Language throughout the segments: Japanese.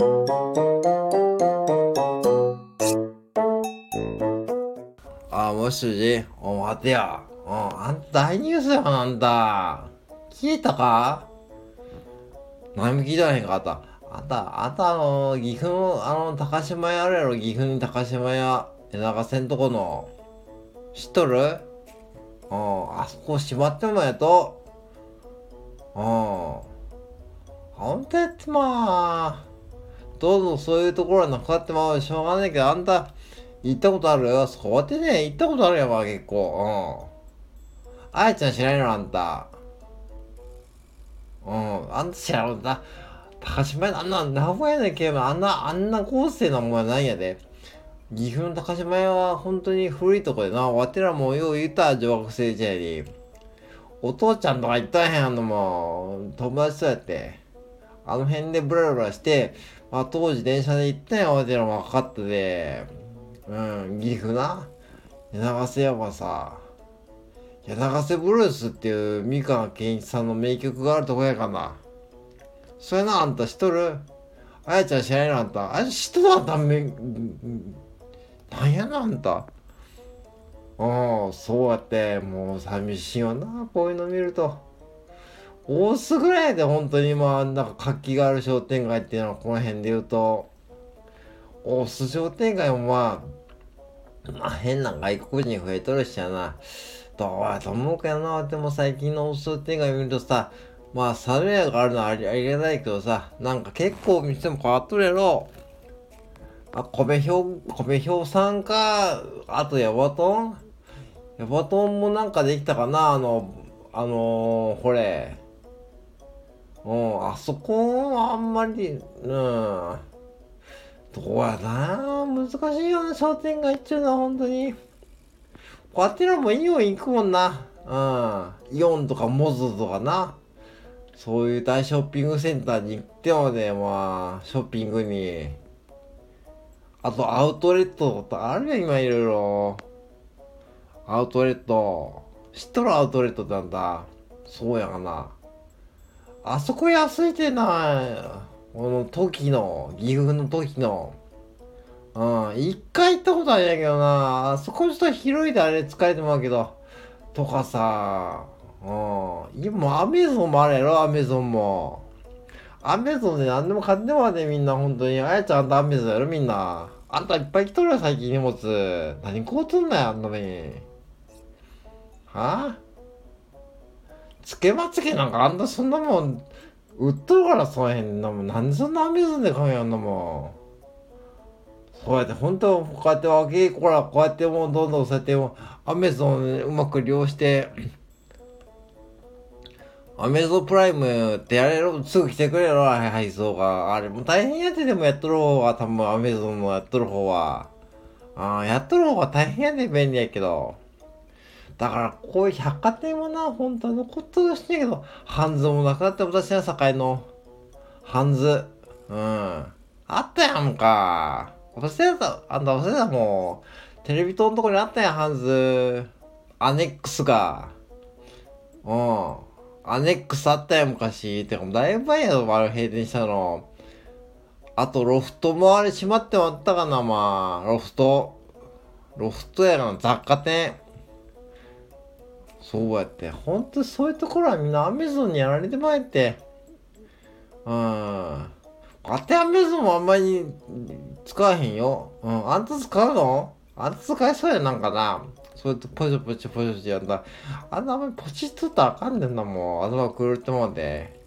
あ、もしもしお、待てよ。うん、あんた大ニュースよ、あんた。聞いたか？何も聞いてへんかった。あんた、あんたあの、岐阜の、あの、高島屋あるやろ、岐阜に高島屋、江長線とこの。知っとる？うん、あそこ閉まってもやと。うん。ほんとやってまあ。どうぞそういうところはなくなってまうしょうがないけど、あんた、行ったことある？よ。そうやってね、行ったことあるやん、まあ結構。うん。あやちゃん知らないのあんた。うん。あんた知らんだ。高島屋、あんな、名古屋のけあんな、あんな高生なもんないやで。岐阜の高島屋は本当に古いとこでな、わてらもよう言った女学生時代に。お父ちゃんとか行ったへんのも友達とやって。あの辺でブラブラして、まあ当時電車で行ったんやわてらも分かったで。うん、岐阜な？柳瀬山さ。柳瀬ブルースっていう三河健一さんの名曲があるとこやかな。それな、あんた知っとる？あやちゃん知らないのあんた。あれ知っとる？あんため、なんやなあんた？うん、そうやって、もう寂しいよな、こういうの見ると。大須ぐらいで本当にまあ、なんか活気がある商店街っていうのはこの辺で言うと、大須商店街もまあ、まあ変な外国人増えとるしやな。どうやと思うかな。でも最近の大須商店街見るとさ、まあ、猿屋があるのはありありがないけどさ、なんか結構店も変わっとるやろ。あ、米表、米表さんか、あとヤバトン？ヤバトンもなんかできたかな？あの、あのー、これ。うん、あそこはあんまり、うん。どうやな難しいよな、商店街っちゅうのは本当に。こうやってのもイオン行くもんな。うん。イオンとかモズとかな。そういう大ショッピングセンターに行ってもね、まあ、ショッピングに。あと、アウトレットとかあるやん、今いろいろ。アウトレット。知っとるアウトレットってなんだ。そうやがな。あそこ安いてな。この時の、岐阜の時の。うん、一回行ったことあるんやけどな。あそこちょっと広いであれ使えてもらうけど。とかさ。うん。今、アメゾンもあるやろ、アメゾンも。アメゾンで何でも買ってもらってみんな、本当に。あやちゃんあんたアメゾンやろ、みんな。あんたいっぱい来とるよ、最近荷物。何買うとんなよ、あんなに。はあ？つけまつげなんかあんたそんなもん、売っとるからそうへんなもん。なんでそんなアメゾンで買うんやんなもん。そうやって本当こうやって若い子らこうやってもうどんどんそうやってもアメゾンうまく利用してアメゾンプライムってやれる、すぐ来てくれろ、配送が。あれ、も大変やってでもやっとる方が、多分アメゾンのやっとる方は。あ、やっとる方が大変やで、便利やけど。だから、こういう百貨店もな、本当に残っとるしやけど、ハンズもなくなって私は境の、ハンズ。うん。あったやんか。私だあんた、私だもう、テレビ塔のとこにあったやん、ハンズ。アネックスが。うん。アネックスあったよ、昔。てか、だいぶ前やろ、あれ閉店したの。あと、ロフトもあれ閉まってもあったかな、まあ。ロフト。ロフトやな、雑貨店。そうやって。ほんとそういうところはみんなアメゾンにやられてまいって。うん。あてアメゾンもあんまり使わへんよ。うん。あんた使うの？あんた使えそうやなんかな。そうやってポチポチポチポチやんだ。あんなあんまりポチっとったらあかんねんな、もう。頭狂ってもうて。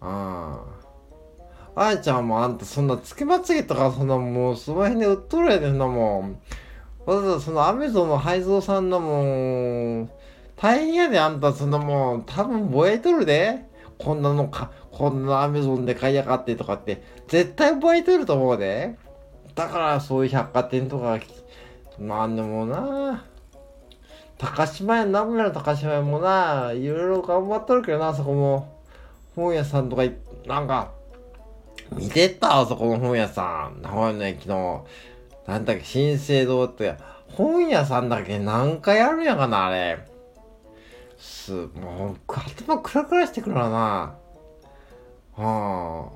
うん。あやちゃんもあんたそんなつけまつげとかそんなもうその辺で売っとるやでんなもん。わざわざそのアメゾンの配送さんのもん、大変やであんたそんなもん、多分覚えとるで。こんなのか、こんなアメゾンで買いやがってとかって、絶対覚えとると思うで。だからそういう百貨店とか、なんでもな高島屋、名古屋の高島屋もな、いろいろ頑張っとるけどな、そこも。本屋さんとか、なんか、見てったあそこの本屋さん。名古屋の駅の、なんだっけ、新生堂って、本屋さんだけ何回あるんやかな、あれ。す、もう、頭クラクラしてくるわな。は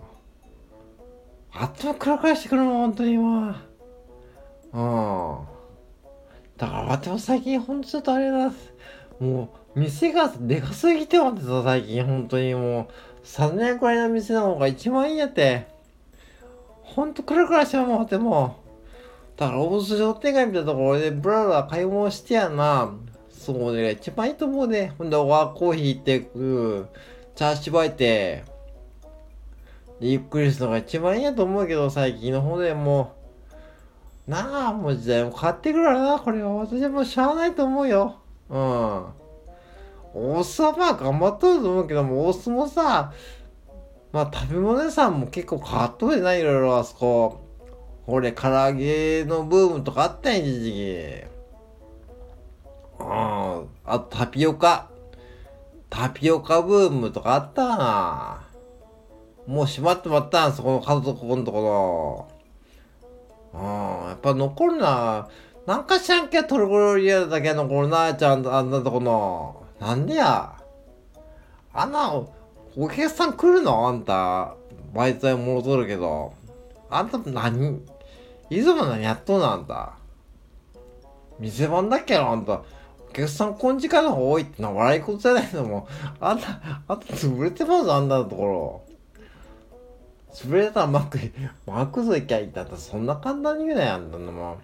あ。頭クラクラしてくるもん、本当に今。うん。だから私も最近ほんとちょっとあれだ。もう、店がでかすぎて思ってさ、最近本当にもう、3年くらいの店の方が一番いいやって。ほんとクラクラしてもってもう。だから大須商店街みたいなところでブラブラ買い物してやな。そうね、一番いいと思うね。ほんで、ワーコーヒー行って、うん、チャーシューバいて、ゆっくりするのが一番いいやと思うけど、最近の方でもう、なあ、もう時代も変わってくるからな、これは。私はもうしゃあないと思うよ。うん。オースはまあ頑張っとると思うけども、オースもさ、まあ食べ物屋さんも結構変わっとるじゃないいろいろあそこ。これ、唐揚げのブームとかあったんや、一時期。あとタピオカ。タピオカブームとかあったな。もう閉まってまったん、そこの家族このところ。うん。やっぱ残るな。なんかしらんけトルコリアだけ残るな、ちゃんとあんなとこの。なんでや。あんな、お客さん来るの？あんた。バイトで戻るけど。あんた何いつも何やっとんの？あんた。店番だっけあんた。お客さんこん時間の方が多いってのは笑い事じゃないのも。あんた、あんた潰れてますあんたのところ。潰れたらマック、マクド行きゃいいんだったらそんな簡単に言うなよ、あんたのも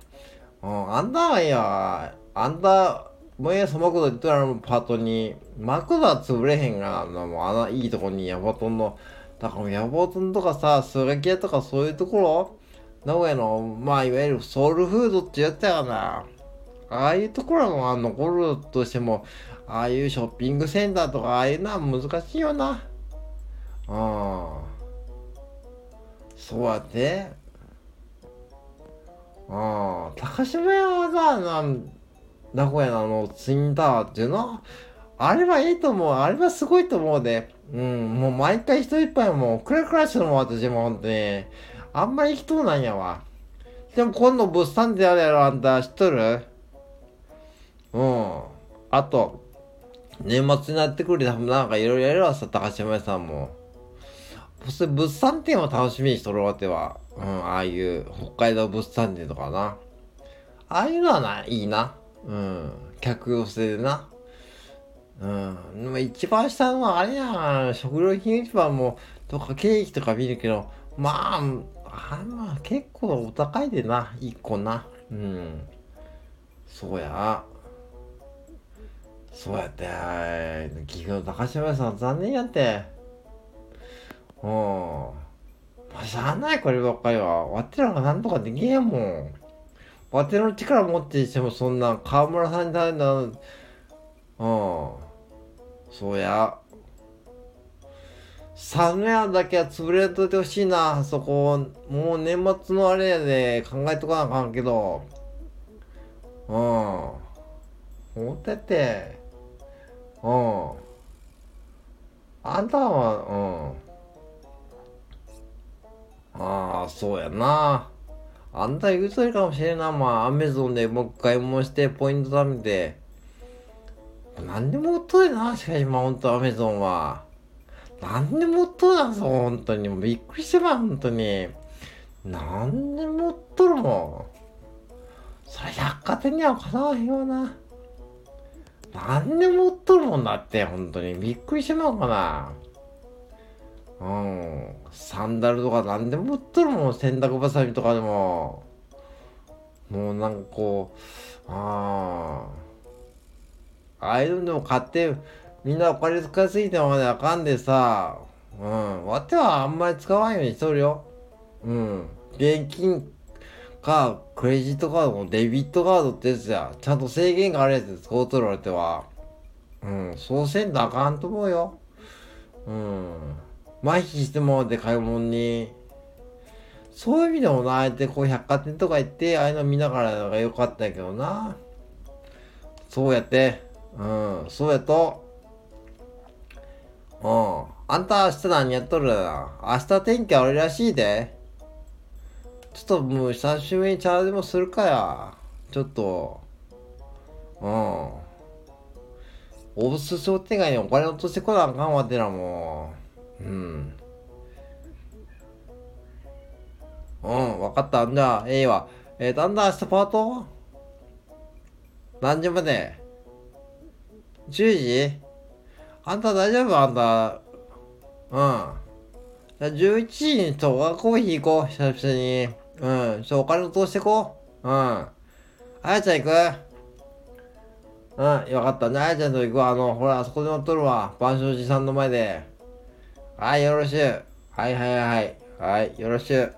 う。ん、あんたはいいや。あんた、もうええ、そマクド行ったらパートに、マクドは潰れへんがな、もうあのいいとこにヤバトンの、だからヤバトンとかさ、スガキ屋とかそういうところ名古屋の、まあいわゆるソウルフードってやったよな。ああいうところが残るとしても、ああいうショッピングセンターとか、ああいうのは難しいよな。うん。そうやって。ああ、高島屋はさ、な名古屋のあのツインタワーっていうの？あれはいいと思う。あれはすごいと思うで。うん、もう毎回人いっぱいもう、クラクラしてるもん、私もほんとに。あんまり行きとうなんやわ。でも今度物産であるやろ、あんた知っとる？うん。あと、年末になってくるで、なんかいろいろやるわさ、高島屋さんも。それ物産展を楽しみにしとるわけは、うん、ああいう北海道物産展とかな。ああいうのはな、いいな。うん。客寄せでな。うん。でも一番下のはあれや。食料品市場も、とかケーキとか見るけど、まあ、あまあ結構お高いでな。一個な。うん。そうや。そうやって、岐阜の高島さん残念やって。うん。まあ、しゃあないこればっかりは。わてらがなんとかできへんもん。わての力持ってしてもそんな河村さんに頼んだ、うん。そうや。サムヤだけは潰れといてほしいな、そこ。もう年末のあれやで考えとかなあかんけど。うん。思ってて。うん。あんたは、うん。ああ、そうやな。あんた言うとるかもしれんな。まあ、アメゾンでもう一回もしてポイント貯めて。何でも売っとるな、しかし、まあ、ほんとアメゾンは。何でも売っとるな、そう、ほんとに。びっくりしてまう、ほんとに。何でも売っとるもん。それ百貨店にはかなわへんよな。何でも売っとるもんだって、ほんとに。びっくりしてまうかな。うん。サンダルとか何でも売っとるもん。洗濯バサミとかでも。もうなんかこう、ああ。ああいうのでも買って、みんなお金使いすぎてまであかんでさ、うん。わてはあんまり使わんようにしとるよ。うん。現金か、クレジットカードのデビットカードってやつや。ちゃんと制限があるやつ使うとるわれては。うん。そうせんとあかんと思うよ。うん。麻痺してもで買い物に。そういう意味でもな、あえてこう百貨店とか行って、ああいうの見ながらが良かったけどな。そうやって。うん、そうやと。うん。あんた明日何やっとる？な。明日天気悪いらしいで。ちょっともう久しぶりにチャージもするかや。ちょっと。うん。大須商店街にお金落としてこなあかんわてらもう。うんうん、わかった。じゃあ、ええわ。えーと、あん明日パート？何時まで ?10 時？あんた大丈夫？あんた。うん。じゃあ11時にと、コーヒー行こう。久々に。うん。ちょ、お金を通してこう。うん。あやちゃん行く？うん、よかった。ね、あやちゃんと行くわ。あの、ほら、あそこで乗っとるわ。万象寺さんの前で。はい、よろしゅう。はいはいはい。はい、よろしゅう。